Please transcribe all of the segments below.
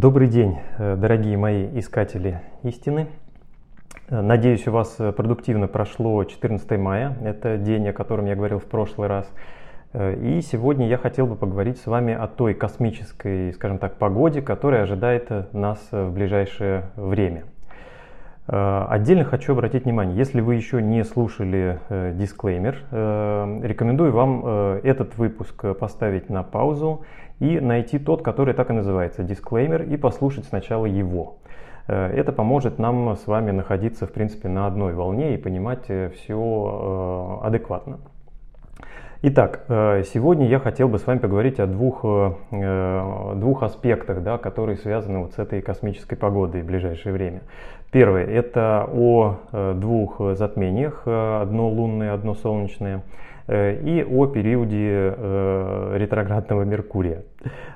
Добрый день, э, дорогие мои искатели истины. Э, надеюсь, у вас э, продуктивно прошло 14 мая. Это день, о котором я говорил в прошлый раз. И сегодня я хотел бы поговорить с вами о той космической, скажем так, погоде, которая ожидает нас в ближайшее время. Отдельно хочу обратить внимание, если вы еще не слушали дисклеймер, рекомендую вам этот выпуск поставить на паузу и найти тот, который так и называется, дисклеймер, и послушать сначала его. Э, это поможет нам с вами находиться, в принципе, на одной волне и понимать э, все э, адекватно. Итак, сегодня я хотел бы с вами поговорить о двух, двух аспектах, да, которые связаны вот с этой космической погодой в ближайшее время. Первое – это о двух затмениях, одно лунное, одно солнечное – Э, и о периоде э, ретроградного Меркурия.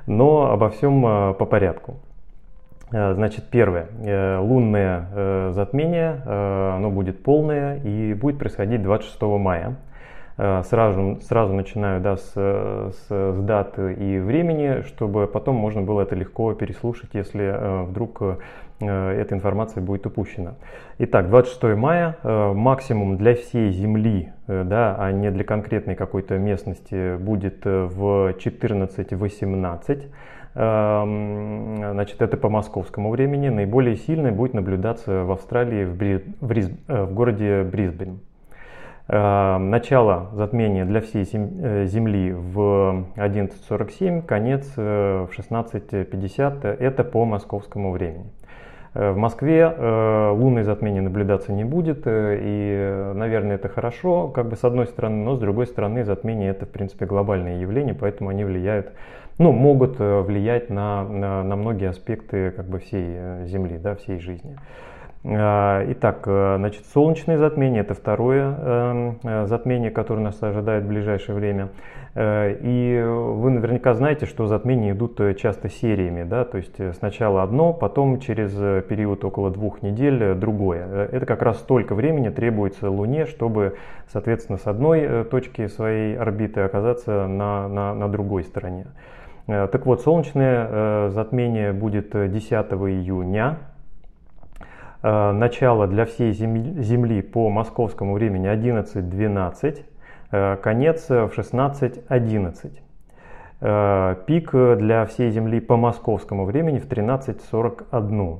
Но обо всем э, по порядку. Значит, первое. Лунное затмение, оно будет полное и будет происходить 26 мая. Сразу, сразу начинаю да, с, с, с даты и времени, чтобы потом можно было это легко переслушать, если вдруг Э, эта информация будет упущена. Итак, 26 мая, э, максимум для всей Земли, э, да, а не для конкретной какой-то местности, будет в 14-18. Эм, значит, это по московскому времени. Наиболее сильное будет наблюдаться в Австралии, в, Бри... в, Риз... в городе Брисбен. Начало затмения для всей Земли в 11.47, конец в 16.50. Это по московскому времени. Э, в Москве э, лунное затмение наблюдаться не будет, э, и, наверное, это хорошо, как бы с одной стороны, но с другой стороны, затмение это, в принципе, глобальное явление, поэтому они влияют, ну, могут влиять на, на, на многие аспекты как бы всей Земли, да, всей жизни. Итак, значит, солнечное затмение – это второе затмение, которое нас ожидает в ближайшее время. Э, и вы наверняка знаете, что затмения идут э, часто сериями, да, то есть э, сначала одно, потом через период около двух недель другое. Это как раз столько времени требуется Луне, чтобы, соответственно, с одной точки своей орбиты оказаться на, на, на другой стороне. Так вот, солнечное затмение будет 10 июня. Начало для всей Земли по московскому времени 11.12. Э, конец в 16.11. Э, пик для всей Земли по московскому времени в 13.41.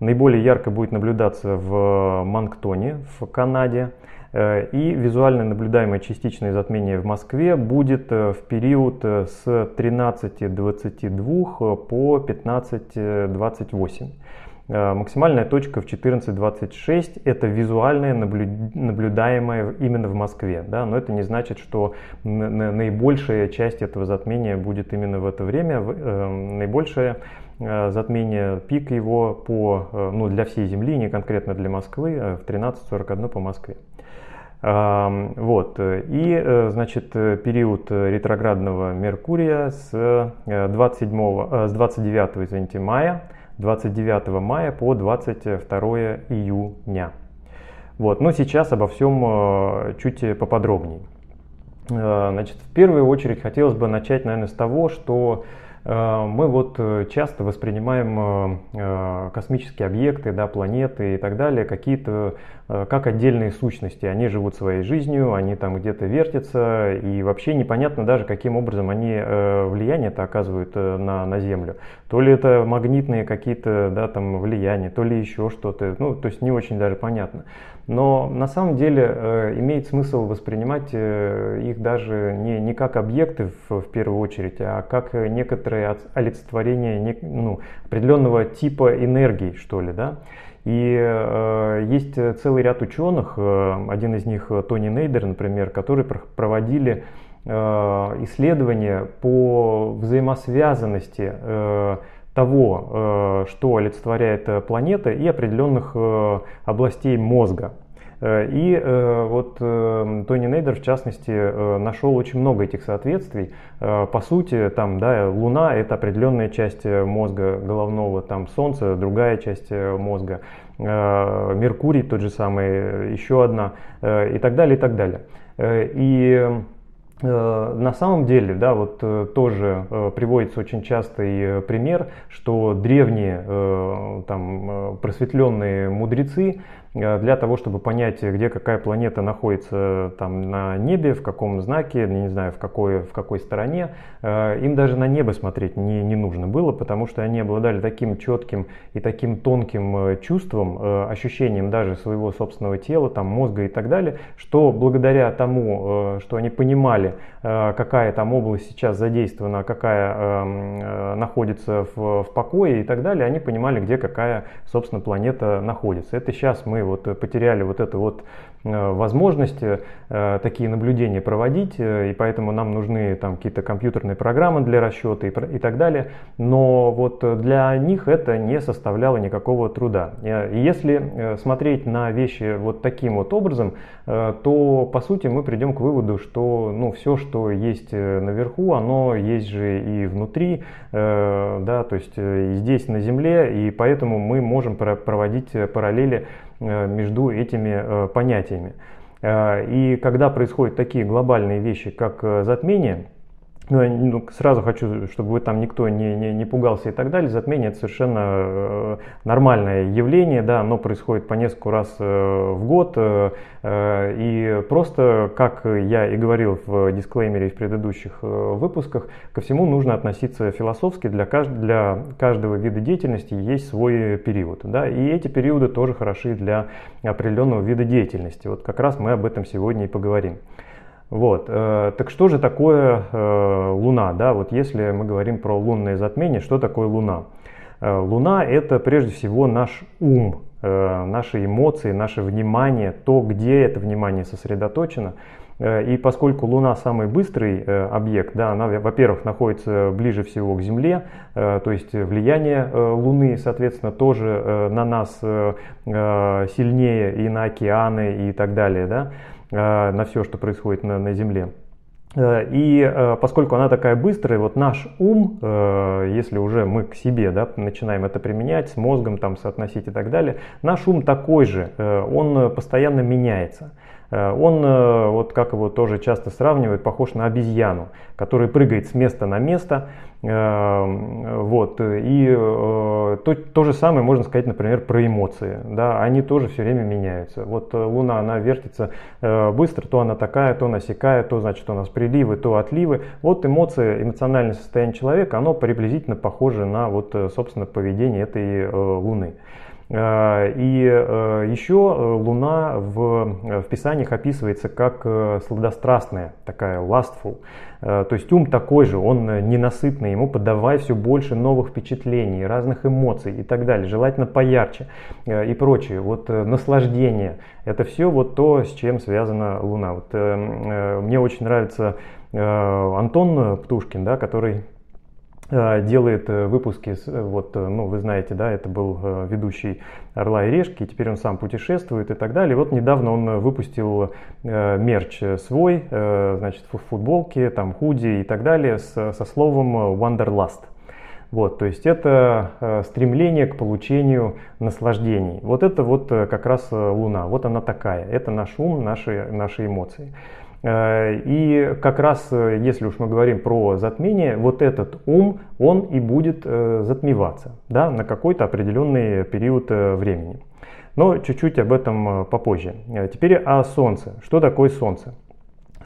Наиболее ярко будет наблюдаться в Манктоне, в Канаде. Э, и визуально наблюдаемое частичное затмение в Москве будет в период с 13.22 по 15.28. Э, максимальная точка в 14.26 это визуальное наблюдаемое именно в Москве, да, но это не значит, что наибольшая часть этого затмения будет именно в это время. Э, наибольшее э, затмение, пик его по, ну, для всей Земли, не конкретно для Москвы, в 13.41 по Москве. Вот. И, значит, период ретроградного Меркурия с, 27, с 29 извините, мая 29 мая по 22 июня. Вот. Но сейчас обо всем э, чуть поподробнее. Э, значит, в первую очередь хотелось бы начать, наверное, с того, что Э, мы вот часто воспринимаем космические объекты, да, планеты и так далее, какие-то как отдельные сущности. Они живут своей жизнью, они там где-то вертятся, и вообще непонятно даже, каким образом они влияние-то оказывают на, на Землю. То ли это магнитные какие-то да, там влияния, то ли еще что-то. Ну, то есть не очень даже понятно. Но на самом деле э, имеет смысл воспринимать э, их даже не, не как объекты в, в первую очередь, а как некоторые олицетворение не, ну, определенного типа энергии, что ли, да. И э, есть целый ряд ученых, э, один из них Тони Нейдер, например, которые проводили э, исследования по взаимосвязанности э, того, э, что олицетворяет э, планета и определенных э, областей мозга. И вот Тони Нейдер, в частности, нашел очень много этих соответствий. По сути, там, да, Луна – это определенная часть мозга головного, там Солнце – другая часть мозга, Меркурий тот же самый, еще одна, и так далее, и так далее. И на самом деле, да, вот тоже приводится очень частый пример, что древние там просветленные мудрецы Э, для того, чтобы понять, где какая планета находится там на небе, в каком знаке, не знаю, в какой, в какой стороне, э, им даже на небо смотреть не, не нужно было, потому что они обладали таким четким и таким тонким э, чувством, ощущением даже своего собственного тела, там, мозга и так далее, что благодаря тому, что они понимали, какая там область сейчас задействована, какая находится в, в покое и так далее, они понимали, где какая, собственно, планета находится. Это сейчас мы вот э, потеряли вот эту вот э, возможности э, такие наблюдения проводить, и поэтому нам нужны там какие-то компьютерные программы для расчета и, и так далее. Но вот для них это не составляло никакого труда. И если смотреть на вещи вот таким вот образом, то по сути мы придем к выводу, что ну, все, что есть наверху, оно есть же и внутри, да, то есть и здесь на Земле, и поэтому мы можем проводить параллели между этими э, понятиями. Э, и когда происходят такие глобальные вещи, как затмение, ну, ну, сразу хочу, чтобы вы там никто не, не, не пугался и так далее. Затмение это совершенно э, нормальное явление, да, оно происходит по несколько раз э, в год. Э, и просто, как я и говорил в дисклеймере в предыдущих выпусках, ко всему нужно относиться философски. Для, кажд, для каждого вида деятельности есть свой период. Да, и эти периоды тоже хороши для определенного вида деятельности. Вот как раз мы об этом сегодня и поговорим. Вот. Э, так что же такое э, Луна? Да? Вот если мы говорим про лунное затмение, что такое Луна? Э, Луна это прежде всего наш ум, наши эмоции, наше внимание, то, где это внимание сосредоточено. И поскольку Луна самый быстрый объект, да, она, во-первых, находится ближе всего к Земле, то есть влияние Луны, соответственно, тоже на нас сильнее и на океаны и так далее. Да? Э, на все, что происходит на, на Земле. Э, и э, поскольку она такая быстрая, вот наш ум, если уже мы к себе да, начинаем это применять, с мозгом там соотносить и так далее, наш ум такой же, он постоянно меняется. Он, вот как его тоже часто сравнивают, похож на обезьяну, который прыгает с места на место, Эм, вот. И э, то, то же самое можно сказать, например, про эмоции. Да? Они тоже все время меняются. Вот э, Луна, она вертится э, быстро, то она такая, то насекая, то значит у нас приливы, то отливы. Вот эмоции, эмоциональное состояние человека, оно приблизительно похоже на вот, собственно, поведение этой Луны. И еще Луна в, в Писаниях описывается как сладострастная, такая lustful. Э, то есть ум такой же, он э, ненасытный, ему подавай все больше новых впечатлений, разных эмоций и так далее, желательно поярче э, и прочее. Вот наслаждение, это все вот то, с чем связана Луна. Вот, мне очень нравится Антон Птушкин, да, который Э, делает э, выпуски, э, вот, ну, вы знаете, да, это был ведущий «Орла и решки», теперь он сам путешествует и так далее. Вот недавно он выпустил мерч свой, значит, футболки, там, худи и так далее со словом «Wanderlust». Вот, то есть это стремление к получению наслаждений. Вот это вот как раз Луна, вот она такая, это наш ум, наши, наши эмоции. Э, и как раз, э, если уж мы говорим про затмение, вот этот ум, он и будет э, затмеваться да, на какой-то определенный период времени. Но чуть-чуть об этом попозже. Теперь о Солнце. Что такое Солнце?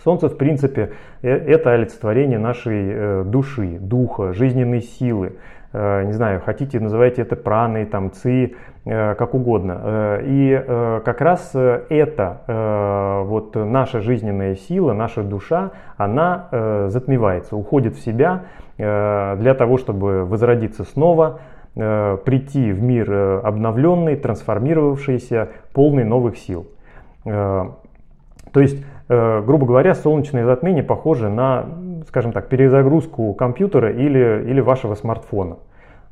Солнце, в принципе, это олицетворение нашей души, духа, жизненной силы, не знаю, хотите, называйте это праной, там, ци, э, как угодно. Э, и как раз это, вот наша жизненная сила, наша душа, она затмевается, уходит в себя для того, чтобы возродиться снова, прийти в мир обновленный, трансформировавшийся, полный новых сил. То есть, грубо говоря, солнечное затмение похоже на, скажем так, перезагрузку компьютера или, или вашего смартфона.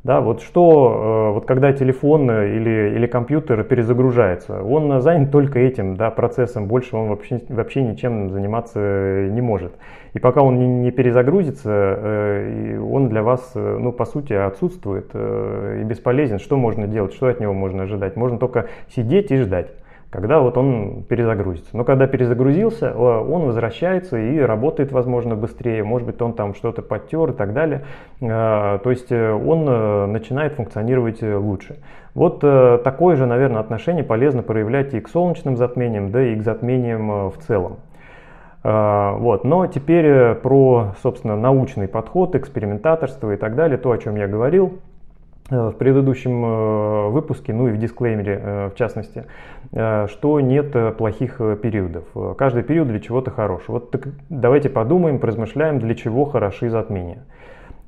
Да, вот что, э, вот когда телефон или, или компьютер перезагружается, он занят только этим да, процессом, больше он вообще, вообще ничем заниматься не может. И пока он не, не перезагрузится, э, он для вас, э, ну, по сути, отсутствует и бесполезен. Что можно делать, что от него можно ожидать? Можно только сидеть и ждать когда вот он перезагрузится. Но когда перезагрузился, он возвращается и работает, возможно, быстрее, может быть, он там что-то подтер и так далее. То есть он начинает функционировать лучше. Вот такое же, наверное, отношение полезно проявлять и к солнечным затмениям, да и к затмениям в целом. Вот. Но теперь э, про, собственно, научный подход, экспериментаторство и так далее, то, о чем я говорил э, в предыдущем э, выпуске, ну и в дисклеймере в частности, что нет плохих периодов. Каждый период для чего-то хорош. Вот так давайте подумаем, поразмышляем, для чего хороши затмения.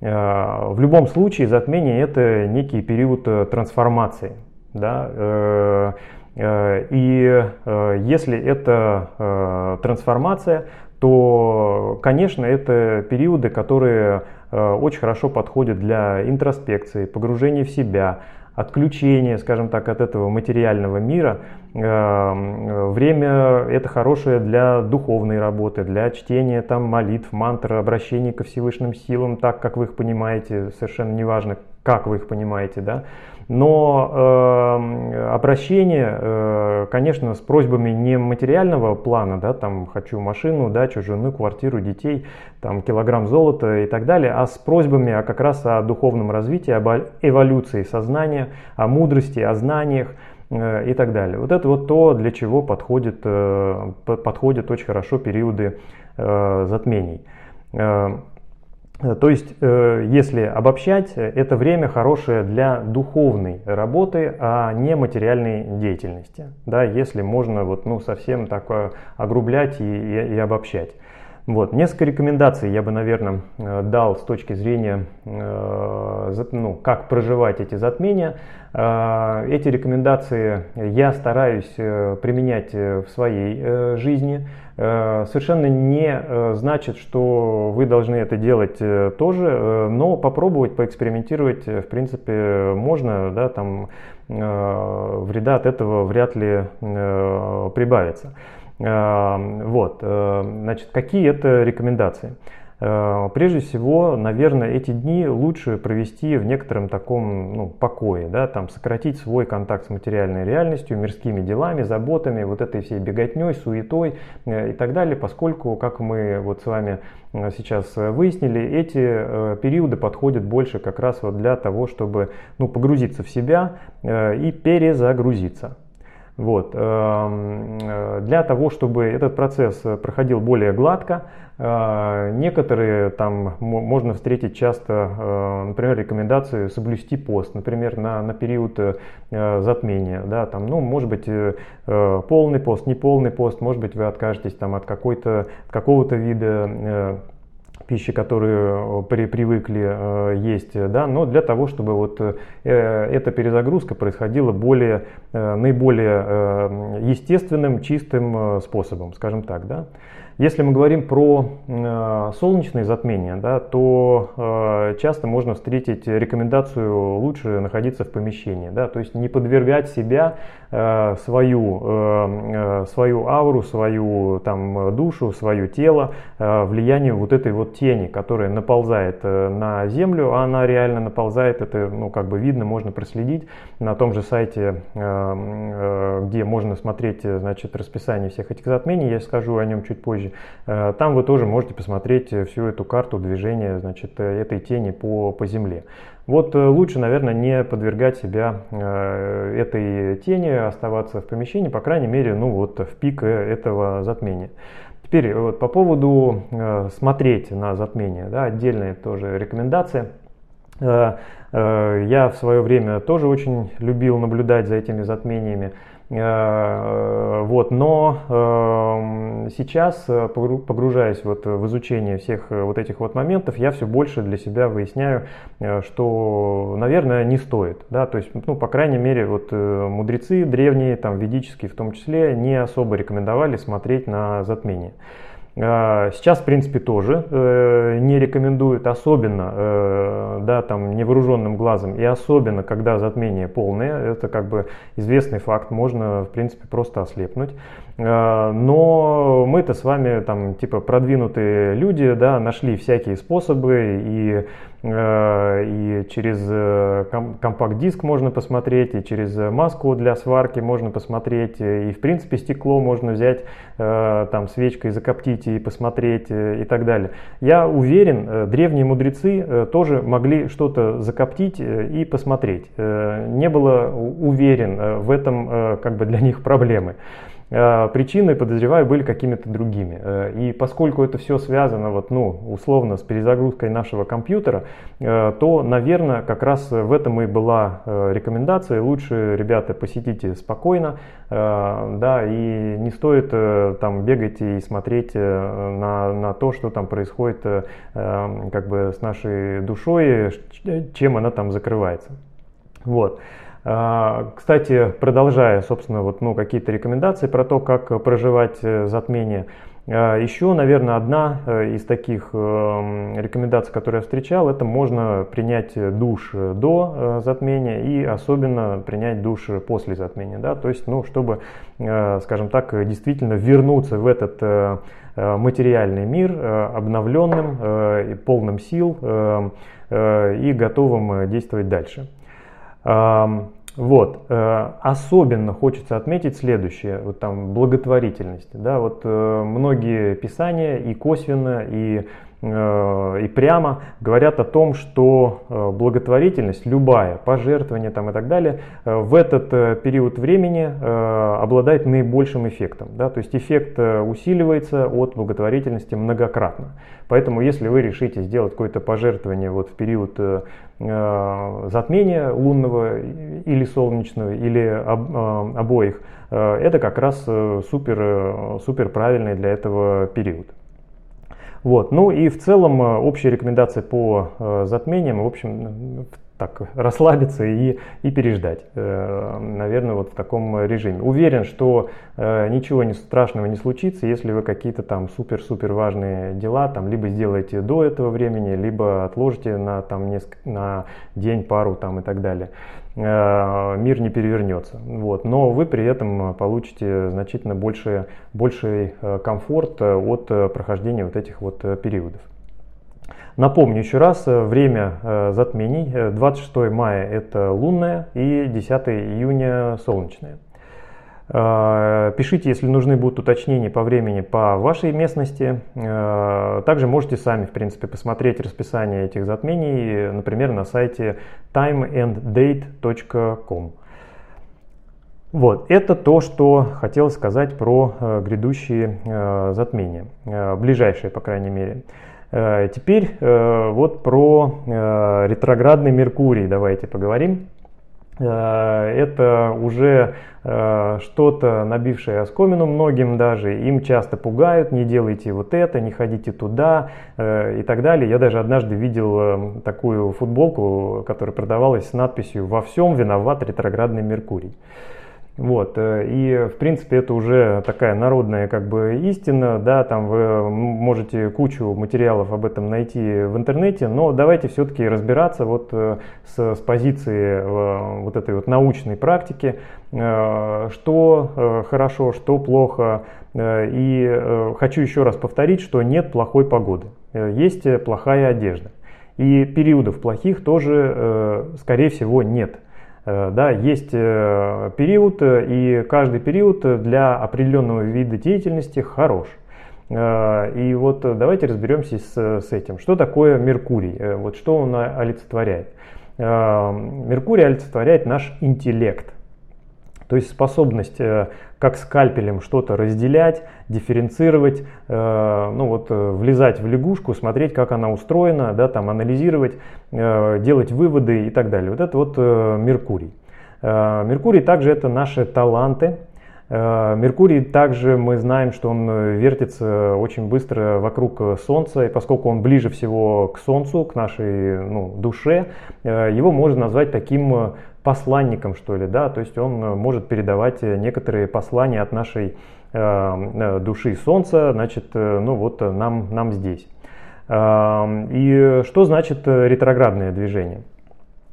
В любом случае затмение это некий период трансформации. Да? Э, и э, если это э, трансформация, то, конечно, это периоды, которые очень хорошо подходят для интроспекции, погружения в себя, отключения, скажем так, от этого материального мира. Время это хорошее для духовной работы, для чтения там молитв, мантр, обращений ко Всевышним силам, так как вы их понимаете, совершенно неважно, как вы их понимаете, да. Но э, обращение, э, конечно, с просьбами не материального плана, да, там хочу машину, дачу, жену, квартиру, детей, там килограмм золота и так далее, а с просьбами а как раз о духовном развитии, об эволюции сознания, о мудрости, о знаниях э, и так далее. Вот это вот то, для чего подходит, э, подходят очень хорошо периоды э, затмений. Э, Э, то есть, э, если обобщать, это время хорошее для духовной работы, а не материальной деятельности. Да, если можно вот, ну, совсем так э, огрублять и, и, и обобщать. Вот. Несколько рекомендаций я бы, наверное, дал с точки зрения, ну, как проживать эти затмения. Эти рекомендации я стараюсь применять в своей жизни. Э, совершенно не э, значит, что вы должны это делать э, тоже, но попробовать, поэкспериментировать, в принципе, можно, да, там вреда от этого вряд ли прибавится. Вот, значит, какие это рекомендации? Э, прежде всего, наверное, эти дни лучше провести в некотором таком ну, покое, да, там, сократить свой контакт с материальной реальностью, мирскими делами, заботами, вот этой всей беготней, суетой э, и так далее, поскольку, как мы вот с вами э, сейчас выяснили, эти периоды подходят больше как раз вот для того, чтобы ну, погрузиться в себя и перезагрузиться. Вот. Э, для того, чтобы этот процесс проходил более гладко, э, некоторые там можно встретить часто, э, например, рекомендации соблюсти пост, например, на, на период затмения. Да, там, ну, может быть, полный пост, неполный пост, может быть, вы откажетесь там, от какой-то, какого-то вида пищи, которые при, привыкли э, есть, да, но для того, чтобы вот э, эта перезагрузка происходила более, э, наиболее э, естественным, чистым э, способом, скажем так, да. Если мы говорим про э, солнечные затмения, да, то э, часто можно встретить рекомендацию лучше находиться в помещении, да, то есть не подвергать себя, э, свою, э, э свою ауру, свою там, душу, свое тело э, влиянию вот этой вот тени, которая наползает э, на землю, а она реально наползает, это ну, как бы видно, можно проследить на том же сайте, э, э, где можно смотреть значит, расписание всех этих затмений, я скажу о нем чуть позже позже. Э, там вы тоже можете посмотреть э, всю эту карту движения значит, э, этой тени по, по Земле. Вот лучше, наверное, не подвергать себя этой тени, оставаться в помещении, по крайней мере, ну вот в пик этого затмения. Теперь вот по поводу смотреть на затмение, да, отдельная тоже рекомендация. Я в свое время тоже очень любил наблюдать за этими затмениями. Э, вот, но эм, сейчас, э, погружаясь вот в изучение всех э, вот этих вот моментов, я все больше для себя выясняю, что, наверное, не стоит. Да? То есть, ну, по крайней мере, вот мудрецы древние, там, ведические в том числе, не особо рекомендовали смотреть на затмение. А, сейчас, в принципе, тоже э, не рекомендуют, особенно э, да, там, невооруженным глазом, и особенно, когда затмение полное, это как бы известный факт, можно, в принципе, просто ослепнуть. А, но мы-то с вами, там, типа, продвинутые люди, да, нашли всякие способы и и через компакт-диск можно посмотреть, и через маску для сварки можно посмотреть, и в принципе стекло можно взять там свечкой закоптить и посмотреть и так далее. Я уверен, древние мудрецы тоже могли что-то закоптить и посмотреть. Не было уверен в этом как бы для них проблемы. Э, причины, подозреваю, были какими-то другими. Э, и поскольку это все связано, вот, ну, условно, с перезагрузкой нашего компьютера, э, то, наверное, как раз в этом и была рекомендация. Лучше, ребята, посетите спокойно, да, и не стоит там бегать и смотреть на, на то, что там происходит как бы с нашей душой, чем она там закрывается. Вот. А, кстати, продолжая, собственно, вот, ну, какие-то рекомендации про то, как проживать э, затмение, а, еще, наверное, одна э, из таких рекомендаций, которые я встречал, это можно принять душ до э, затмения и особенно принять душ после затмения. Да? То есть, ну, чтобы, скажем так, действительно вернуться в этот материальный мир обновленным, полным сил и готовым действовать дальше. Вот. Э, особенно хочется отметить следующее, вот там благотворительность. Да, вот э, многие писания и косвенно, и и прямо говорят о том, что э, благотворительность, любая, пожертвование там и так далее, э, в этот период времени обладает наибольшим эффектом. Да? То есть эффект усиливается от благотворительности многократно. Поэтому если вы решите сделать какое-то пожертвование вот в период затмения лунного или солнечного, или обоих, это как раз супер, супер правильный для этого период. Вот. Ну и в целом э, общие рекомендации по э, затмениям, в общем, так расслабиться и, и переждать, э, наверное, вот в таком режиме. Уверен, что ничего не страшного не случится, если вы какие-то там супер-супер важные дела там либо сделаете до этого времени, либо отложите на, там, несколько, на день, пару там и так далее. Э, мир не перевернется. Вот. Но вы при этом получите значительно больше, больший э, комфорт э, от прохождения вот этих вот периодов. Напомню еще раз, время затмений 26 мая это лунное и 10 июня солнечное. Э, пишите, если нужны будут уточнения по времени по вашей местности. Э, также можете сами, в принципе, посмотреть расписание этих затмений, например, на сайте timeanddate.com. Вот, это то, что хотел сказать про э, грядущие затмения, ближайшие, по крайней мере. Теперь вот про ретроградный Меркурий давайте поговорим. Э, это уже э, что-то набившее оскомину многим даже, им часто пугают, не делайте вот это, не ходите туда э, и так далее. Я даже однажды видел такую футболку, которая продавалась с надписью «Во всем виноват ретроградный Меркурий». Вот, э, и в принципе это уже такая народная как бы истина, да, там вы можете кучу материалов об этом найти в интернете, но давайте все-таки разбираться вот э, с, с позиции э, вот этой вот научной практики, что хорошо, что плохо, и хочу еще раз повторить, что нет плохой погоды, есть плохая одежда. И периодов плохих тоже, скорее всего, нет. Э, да, есть э, период, э, и каждый период для определенного вида деятельности хорош. И вот давайте разберемся с, с этим. Что такое Меркурий? Вот что он олицетворяет? Меркурий олицетворяет наш интеллект. То есть способность э, как скальпелем что-то разделять, дифференцировать, э, ну вот э, влезать в лягушку, смотреть, как она устроена, да, там анализировать, делать выводы и так далее. Вот это вот Меркурий. Меркурий также это наши таланты, Меркурий также мы знаем, что он вертится очень быстро вокруг Солнца, и поскольку он ближе всего к Солнцу, к нашей ну, душе, его можно назвать таким посланником, что ли, да, то есть он э, может передавать э, некоторые послания от нашей э, души Солнца, значит, ну вот нам, нам здесь. И что значит ретроградное движение?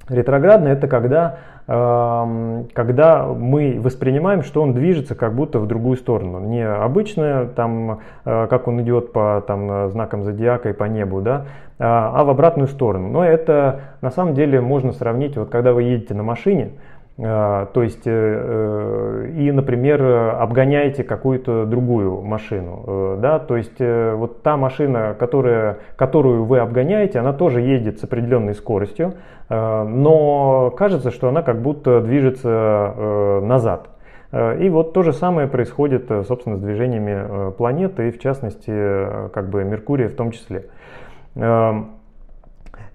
Ретроградный это когда, э, когда мы воспринимаем, что он движется как будто в другую сторону. Не обычно, там, э, как он идет по там, знакам зодиака и по небу, да, а, а в обратную сторону. Но это на самом деле можно сравнить, вот когда вы едете на машине, то есть, э, э, и, например, обгоняете какую-то другую машину, э, да, то есть вот та машина, которая, которую вы обгоняете, она тоже едет с определенной скоростью, но кажется, что она как будто движется назад. И вот то же самое происходит, собственно, с движениями планеты, и в частности, как бы Меркурия в том числе.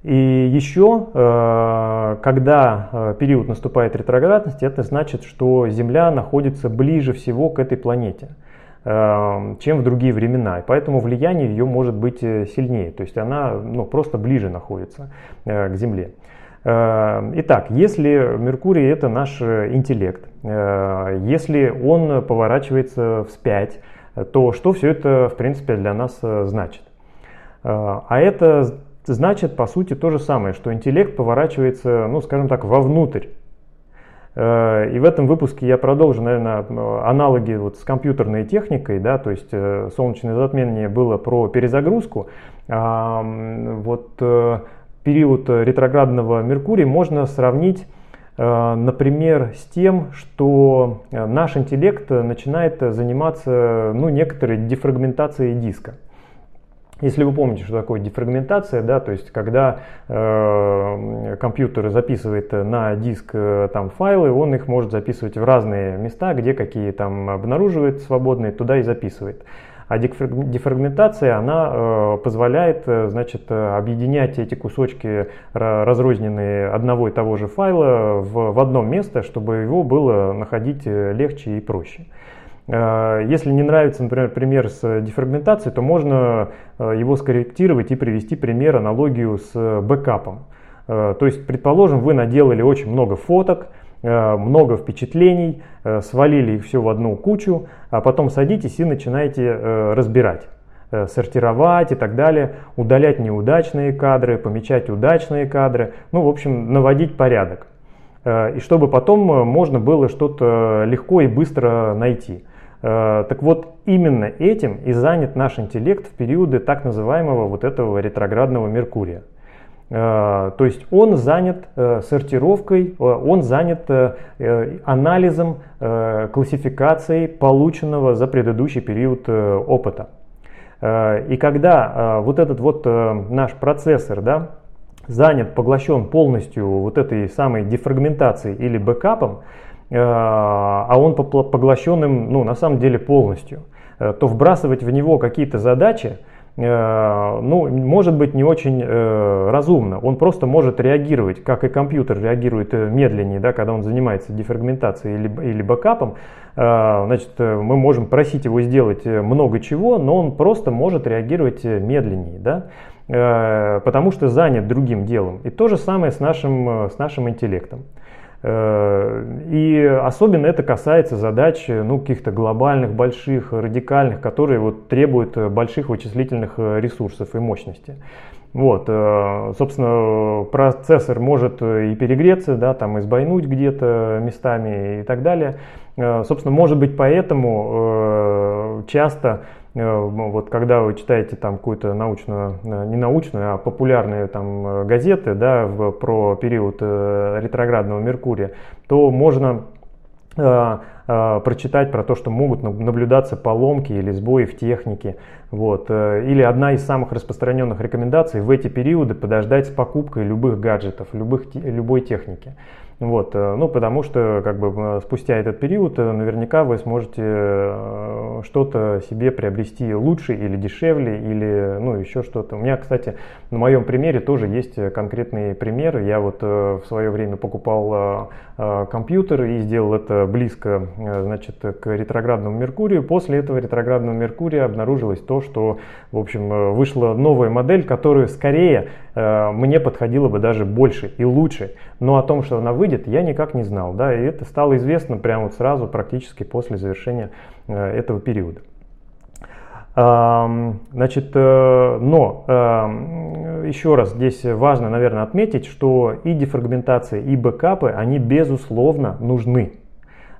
И еще, э, когда э, период наступает ретроградности, это значит, что Земля находится ближе всего к этой планете, э, чем в другие времена. И поэтому влияние ее может быть сильнее. То есть она ну, просто ближе находится к Земле. Итак, если Меркурий это наш интеллект, если он поворачивается вспять, то что все это в принципе для нас значит? А это значит, по сути, то же самое, что интеллект поворачивается, ну, скажем так, вовнутрь. Э, и в этом выпуске я продолжу, наверное, аналоги вот с компьютерной техникой, да, то есть э, солнечное затмение было про перезагрузку, а вот э, период ретроградного Меркурия можно сравнить, например, с тем, что наш интеллект начинает заниматься ну, некоторой дефрагментацией диска. Если вы помните, что такое дефрагментация, да, то есть когда э, компьютер записывает на диск э, там файлы, он их может записывать в разные места, где какие там обнаруживает свободные, туда и записывает. А дефрагментация, она э, позволяет, э, значит, объединять эти кусочки разрозненные одного и того же файла в, в одно место, чтобы его было находить э, легче и проще. Э, если не нравится, например, пример с дефрагментацией, то можно э, его скорректировать и привести пример, аналогию с бэкапом. Э, то есть, предположим, вы наделали очень много фоток, много впечатлений, свалили их все в одну кучу, а потом садитесь и начинаете разбирать сортировать и так далее, удалять неудачные кадры, помечать удачные кадры, ну, в общем, наводить порядок. И чтобы потом можно было что-то легко и быстро найти. Э, так вот, именно этим и занят наш интеллект в периоды так называемого вот этого ретроградного Меркурия. Э, то есть он занят э, сортировкой, он занят анализом, классификацией полученного за предыдущий период опыта. И когда вот этот вот наш процессор да, занят, поглощен полностью вот этой самой дефрагментацией или бэкапом, а он поглощен им, ну, на самом деле полностью, э, то вбрасывать в него какие-то задачи, э, ну, может быть не очень разумно. Он просто может реагировать, как и компьютер реагирует медленнее, да, когда он занимается дефрагментацией или, или бэкапом. Значит, мы можем просить его сделать много чего, но он просто может реагировать медленнее, да, потому что занят другим делом. И то же самое с нашим, с нашим интеллектом. Э, и особенно это касается задач ну, каких-то глобальных, больших, радикальных, которые вот, требуют больших вычислительных э, ресурсов и мощности. Вот, э, собственно, процессор может и перегреться, да, там, избойнуть где-то местами и так далее. Собственно, может быть, поэтому часто Э, вот когда вы читаете там какую-то научную, э, не научную, а популярные там э, газеты, да, в, про период ретроградного Меркурия, то можно прочитать про то, что могут наблюдаться поломки или сбои в технике. Вот. Или одна из самых распространенных рекомендаций в эти периоды подождать с покупкой любых гаджетов, любых, любой техники. Вот, э, ну, потому что как бы э, спустя этот период э, наверняка вы сможете что-то себе приобрести лучше или дешевле, или ну, еще что-то. У меня, кстати, на моем примере тоже есть конкретный пример. Я вот в свое время покупал компьютер и сделал это близко значит, к ретроградному Меркурию. После этого ретроградного Меркурия обнаружилось то, что в общем, вышла новая модель, которая скорее мне подходила бы даже больше и лучше. Но о том, что она выйдет, я никак не знал. Да, и это стало известно прямо вот сразу, практически после завершения э, этого периода. Значит, э, но еще раз здесь важно, наверное, отметить, что и дефрагментация, и бэкапы, они безусловно нужны.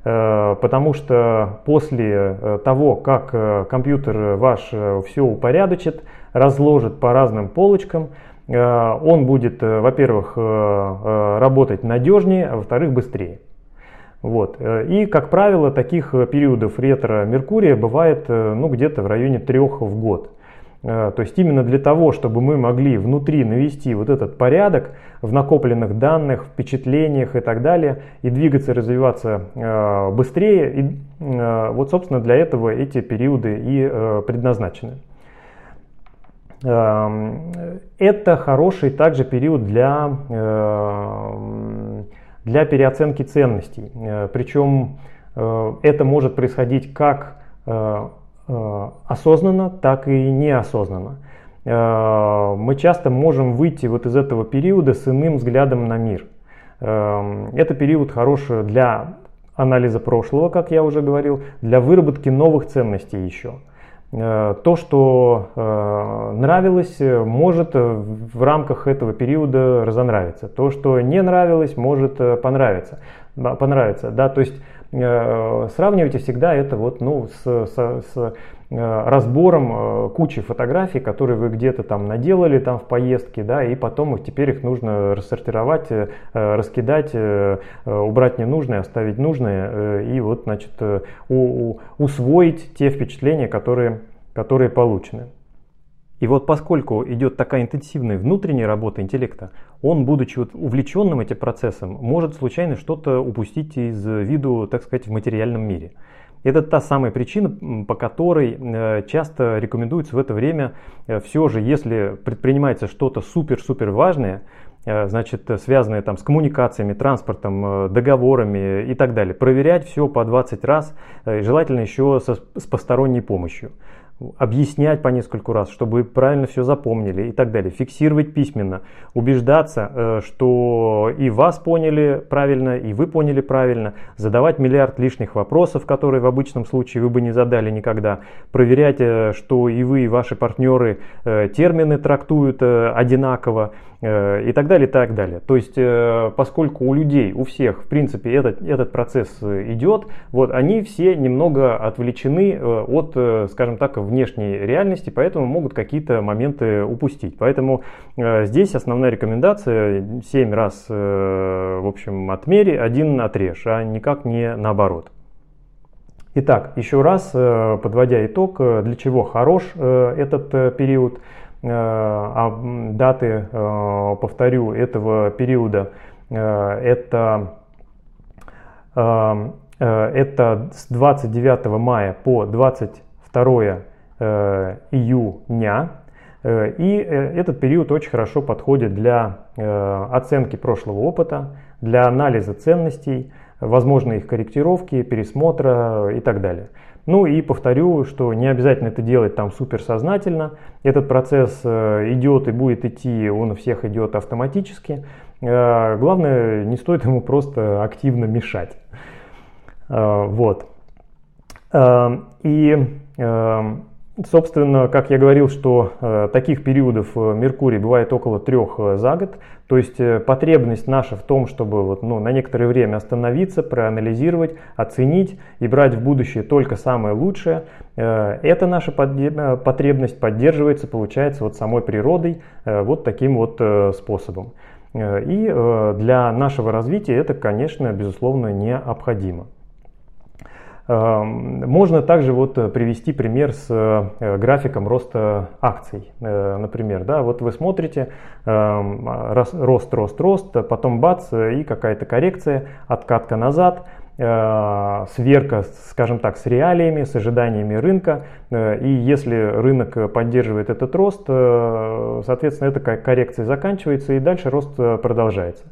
Э, потому что после э, того, как компьютер ваш все упорядочит, разложит по разным полочкам, он будет, во-первых, работать надежнее, а во-вторых, быстрее. Вот. Э, и, как правило, таких э, периодов ретро-меркурия бывает э, ну, где-то в районе трех в год. То есть именно для того, чтобы мы могли внутри навести вот этот порядок в накопленных данных, впечатлениях и так далее, и двигаться, развиваться быстрее, и вот, собственно, для этого эти периоды и предназначены. Это хороший также период для для переоценки ценностей. Э, Причем э, это может происходить как э, осознанно, так и неосознанно. Мы часто можем выйти вот из этого периода с иным взглядом на мир. Это период хорош для анализа прошлого, как я уже говорил, для выработки новых ценностей еще. Э, то, что э, нравилось, может в рамках этого периода разонравиться. То, что не нравилось, может э, понравиться. понравиться да? То есть сравнивайте всегда это вот, ну, с, с, с разбором кучи фотографий, которые вы где-то там наделали там в поездке, да, и потом их, теперь их нужно рассортировать, раскидать, убрать ненужное, оставить нужное, и вот, значит, усвоить те впечатления, которые которые получены. И вот поскольку идет такая интенсивная внутренняя работа интеллекта, он, будучи вот увлеченным этим процессом, может случайно что-то упустить из виду, так сказать, в материальном мире. Это та самая причина, по которой э, часто рекомендуется в это время э, все же, если предпринимается что-то супер-супер важное, э, значит, связанное там с коммуникациями, транспортом, договорами и так далее, проверять все по 20 раз, желательно еще со, с посторонней помощью объяснять по нескольку раз, чтобы правильно все запомнили и так далее, фиксировать письменно, убеждаться, э, что и вас поняли правильно, и вы поняли правильно, задавать миллиард лишних вопросов, которые в обычном случае вы бы не задали никогда, проверять, э, что и вы, и ваши партнеры э, термины трактуют одинаково, и так далее, и так далее. То есть, э, поскольку у людей, у всех, в принципе, этот, этот процесс э, идет, вот они все немного отвлечены от, скажем так, внешней реальности, поэтому могут какие-то моменты упустить. Поэтому здесь основная рекомендация 7 раз, в общем, отмери, один отрежь, а никак не наоборот. Итак, еще раз, подводя итог, для чего хорош этот период – Э, а даты, э, повторю, этого периода э, это, это с 29 мая по 22 июня. И этот период очень хорошо подходит для оценки прошлого опыта, для анализа ценностей, возможной их корректировки, пересмотра и так далее. Ну и повторю, что не обязательно это делать там суперсознательно. Этот процесс э, идет и будет идти, он у всех идет автоматически. Э, главное, не стоит ему просто активно мешать. Э, вот. И Собственно, как я говорил, что э, таких периодов э, Меркурий бывает около трех э, за год. То есть э, потребность наша в том, чтобы вот, ну, на некоторое время остановиться, проанализировать, оценить и брать в будущее только самое лучшее. Э, эта наша э, потребность поддерживается, получается, вот самой природой вот таким вот способом. И для нашего развития это, конечно, безусловно, необходимо. Эм, можно также вот э, привести пример с э, графиком роста акций. Э, например, да, вот вы смотрите эм, рост, рост, рост, потом бац и какая-то коррекция, откатка назад, сверка, скажем так, с реалиями, с ожиданиями рынка. И если рынок поддерживает этот рост, соответственно, эта коррекция заканчивается и дальше рост продолжается.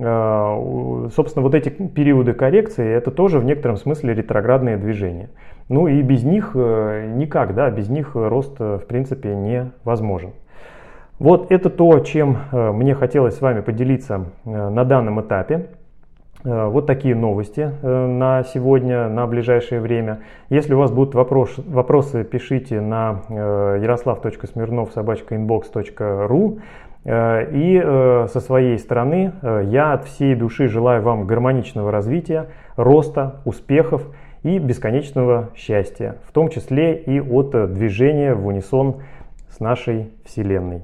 А, собственно, вот эти периоды коррекции, это тоже в некотором смысле ретроградные движения. Ну и без них э, никак, да, без них рост э, в принципе невозможен. Вот это то, чем э, мне хотелось с вами поделиться на данном этапе. Э, вот такие новости э, на сегодня, на ближайшее время. Если у вас будут вопрос, вопросы, пишите на э, yaroslav.smirnov.inbox.ru и со своей стороны я от всей души желаю вам гармоничного развития, роста, успехов и бесконечного счастья, в том числе и от движения в унисон с нашей Вселенной.